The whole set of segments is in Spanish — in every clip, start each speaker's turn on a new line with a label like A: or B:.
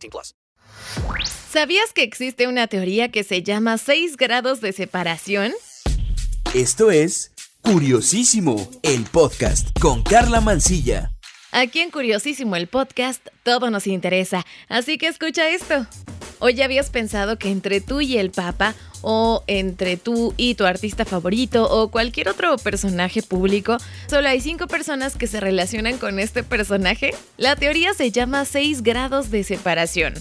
A: 18 plus.
B: ¿Sabías que existe una teoría que se llama 6 grados de separación?
C: Esto es Curiosísimo, el podcast con Carla Mancilla.
B: Aquí en Curiosísimo el podcast todo nos interesa, así que escucha esto. ¿O ya habías pensado que entre tú y el Papa, o entre tú y tu artista favorito, o cualquier otro personaje público, solo hay cinco personas que se relacionan con este personaje? La teoría se llama 6 grados de separación.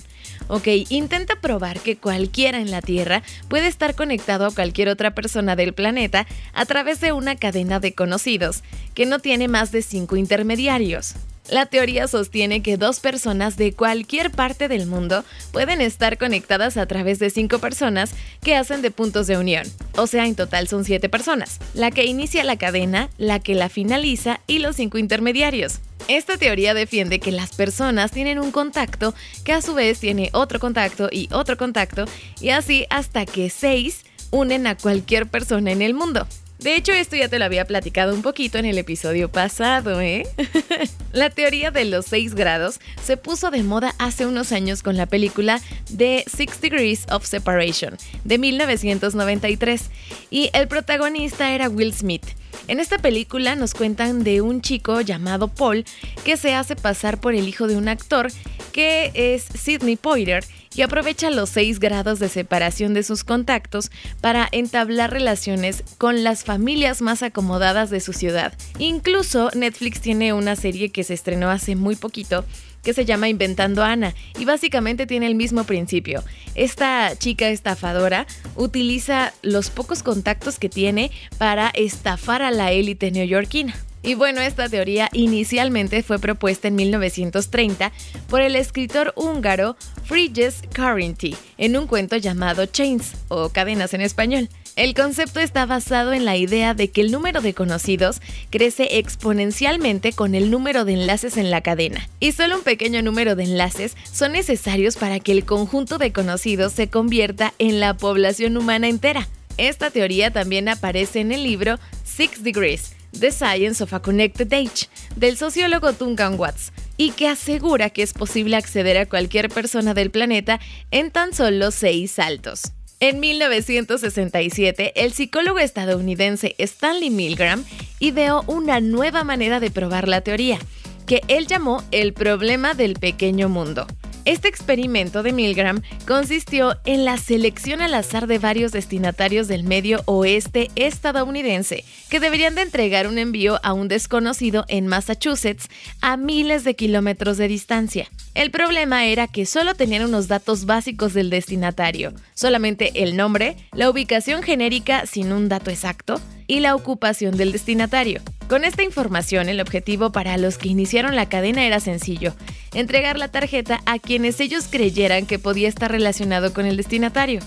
B: Ok, intenta probar que cualquiera en la Tierra puede estar conectado a cualquier otra persona del planeta a través de una cadena de conocidos, que no tiene más de cinco intermediarios. La teoría sostiene que dos personas de cualquier parte del mundo pueden estar conectadas a través de cinco personas que hacen de puntos de unión. O sea, en total son siete personas. La que inicia la cadena, la que la finaliza y los cinco intermediarios. Esta teoría defiende que las personas tienen un contacto que a su vez tiene otro contacto y otro contacto y así hasta que seis unen a cualquier persona en el mundo. De hecho, esto ya te lo había platicado un poquito en el episodio pasado, ¿eh? la teoría de los 6 grados se puso de moda hace unos años con la película The Six Degrees of Separation de 1993 y el protagonista era Will Smith. En esta película nos cuentan de un chico llamado Paul que se hace pasar por el hijo de un actor que es Sidney Poitier y aprovecha los 6 grados de separación de sus contactos para entablar relaciones con las familias más acomodadas de su ciudad. Incluso Netflix tiene una serie que se estrenó hace muy poquito que se llama Inventando Ana y básicamente tiene el mismo principio. Esta chica estafadora utiliza los pocos contactos que tiene para estafar a la élite neoyorquina. Y bueno, esta teoría inicialmente fue propuesta en 1930 por el escritor húngaro Frigyes Karinthy en un cuento llamado Chains o Cadenas en español. El concepto está basado en la idea de que el número de conocidos crece exponencialmente con el número de enlaces en la cadena, y solo un pequeño número de enlaces son necesarios para que el conjunto de conocidos se convierta en la población humana entera. Esta teoría también aparece en el libro Six Degrees, The Science of a Connected Age, del sociólogo Duncan Watts, y que asegura que es posible acceder a cualquier persona del planeta en tan solo seis saltos. En 1967, el psicólogo estadounidense Stanley Milgram ideó una nueva manera de probar la teoría, que él llamó el problema del pequeño mundo. Este experimento de Milgram consistió en la selección al azar de varios destinatarios del medio oeste estadounidense que deberían de entregar un envío a un desconocido en Massachusetts a miles de kilómetros de distancia. El problema era que solo tenían unos datos básicos del destinatario, solamente el nombre, la ubicación genérica sin un dato exacto y la ocupación del destinatario. Con esta información, el objetivo para los que iniciaron la cadena era sencillo, entregar la tarjeta a quienes ellos creyeran que podía estar relacionado con el destinatario,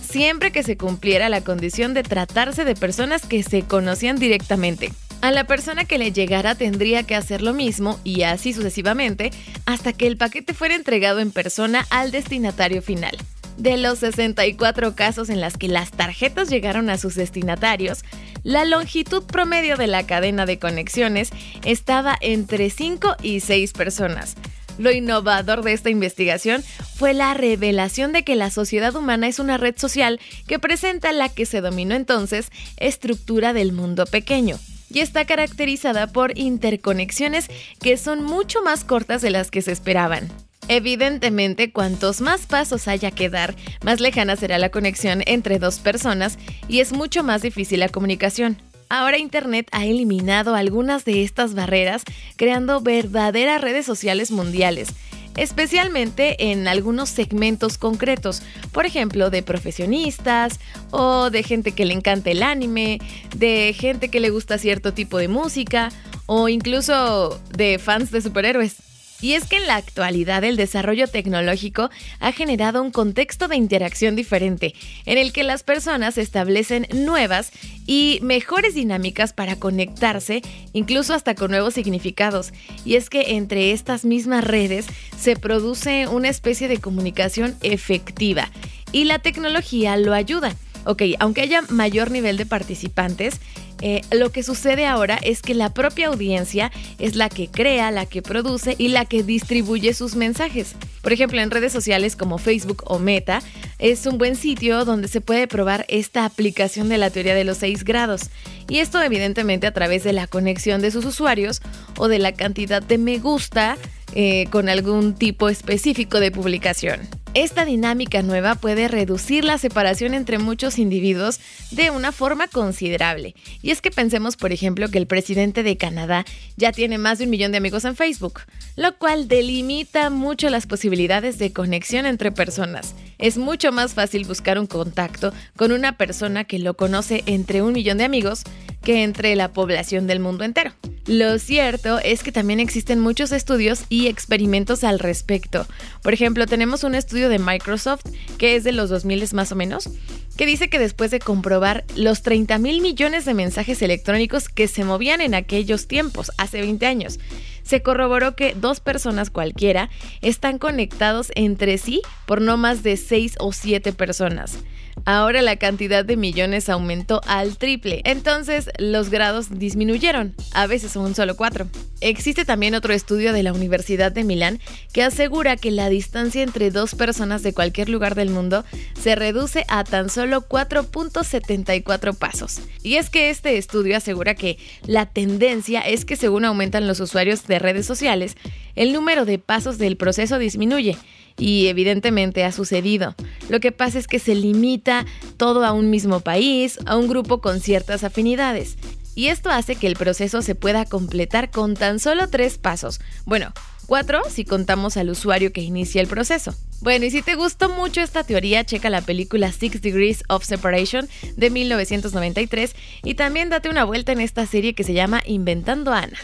B: siempre que se cumpliera la condición de tratarse de personas que se conocían directamente. A la persona que le llegara tendría que hacer lo mismo y así sucesivamente hasta que el paquete fuera entregado en persona al destinatario final. De los 64 casos en las que las tarjetas llegaron a sus destinatarios, la longitud promedio de la cadena de conexiones estaba entre 5 y 6 personas. Lo innovador de esta investigación fue la revelación de que la sociedad humana es una red social que presenta la que se dominó entonces estructura del mundo pequeño y está caracterizada por interconexiones que son mucho más cortas de las que se esperaban. Evidentemente, cuantos más pasos haya que dar, más lejana será la conexión entre dos personas y es mucho más difícil la comunicación. Ahora Internet ha eliminado algunas de estas barreras, creando verdaderas redes sociales mundiales, especialmente en algunos segmentos concretos, por ejemplo, de profesionistas o de gente que le encanta el anime, de gente que le gusta cierto tipo de música o incluso de fans de superhéroes. Y es que en la actualidad el desarrollo tecnológico ha generado un contexto de interacción diferente, en el que las personas establecen nuevas y mejores dinámicas para conectarse, incluso hasta con nuevos significados. Y es que entre estas mismas redes se produce una especie de comunicación efectiva y la tecnología lo ayuda. Ok, aunque haya mayor nivel de participantes, eh, lo que sucede ahora es que la propia audiencia es la que crea, la que produce y la que distribuye sus mensajes. Por ejemplo, en redes sociales como Facebook o Meta, es un buen sitio donde se puede probar esta aplicación de la teoría de los seis grados. Y esto evidentemente a través de la conexión de sus usuarios o de la cantidad de me gusta eh, con algún tipo específico de publicación. Esta dinámica nueva puede reducir la separación entre muchos individuos de una forma considerable. Y es que pensemos, por ejemplo, que el presidente de Canadá ya tiene más de un millón de amigos en Facebook, lo cual delimita mucho las posibilidades de conexión entre personas. Es mucho más fácil buscar un contacto con una persona que lo conoce entre un millón de amigos que entre la población del mundo entero. Lo cierto es que también existen muchos estudios y experimentos al respecto. Por ejemplo, tenemos un estudio de Microsoft, que es de los 2000 más o menos, que dice que después de comprobar los 30 mil millones de mensajes electrónicos que se movían en aquellos tiempos, hace 20 años, se corroboró que dos personas cualquiera están conectados entre sí por no más de 6 o 7 personas. Ahora la cantidad de millones aumentó al triple, entonces los grados disminuyeron, a veces son solo cuatro. Existe también otro estudio de la Universidad de Milán que asegura que la distancia entre dos personas de cualquier lugar del mundo se reduce a tan solo 4.74 pasos. Y es que este estudio asegura que la tendencia es que según aumentan los usuarios de redes sociales, el número de pasos del proceso disminuye y evidentemente ha sucedido. Lo que pasa es que se limita todo a un mismo país, a un grupo con ciertas afinidades. Y esto hace que el proceso se pueda completar con tan solo tres pasos. Bueno, cuatro si contamos al usuario que inicia el proceso. Bueno, y si te gustó mucho esta teoría, checa la película Six Degrees of Separation de 1993 y también date una vuelta en esta serie que se llama Inventando Ana.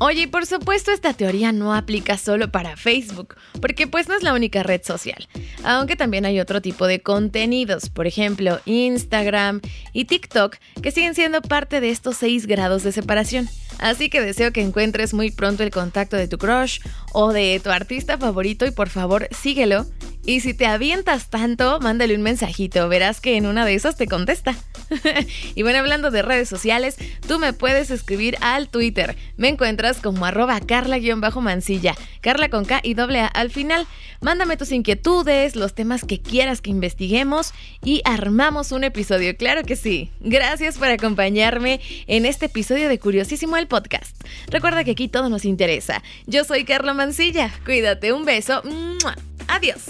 B: Oye, y por supuesto esta teoría no aplica solo para Facebook, porque pues no es la única red social, aunque también hay otro tipo de contenidos, por ejemplo Instagram y TikTok, que siguen siendo parte de estos 6 grados de separación. Así que deseo que encuentres muy pronto el contacto de tu crush o de tu artista favorito y por favor síguelo. Y si te avientas tanto, mándale un mensajito, verás que en una de esas te contesta. y bueno, hablando de redes sociales, tú me puedes escribir al Twitter. Me encuentras como arroba carla-mansilla, carla con K y doble A al final. Mándame tus inquietudes, los temas que quieras que investiguemos y armamos un episodio, claro que sí. Gracias por acompañarme en este episodio de Curiosísimo el Podcast. Recuerda que aquí todo nos interesa. Yo soy Carla Mansilla, cuídate, un beso. Adiós.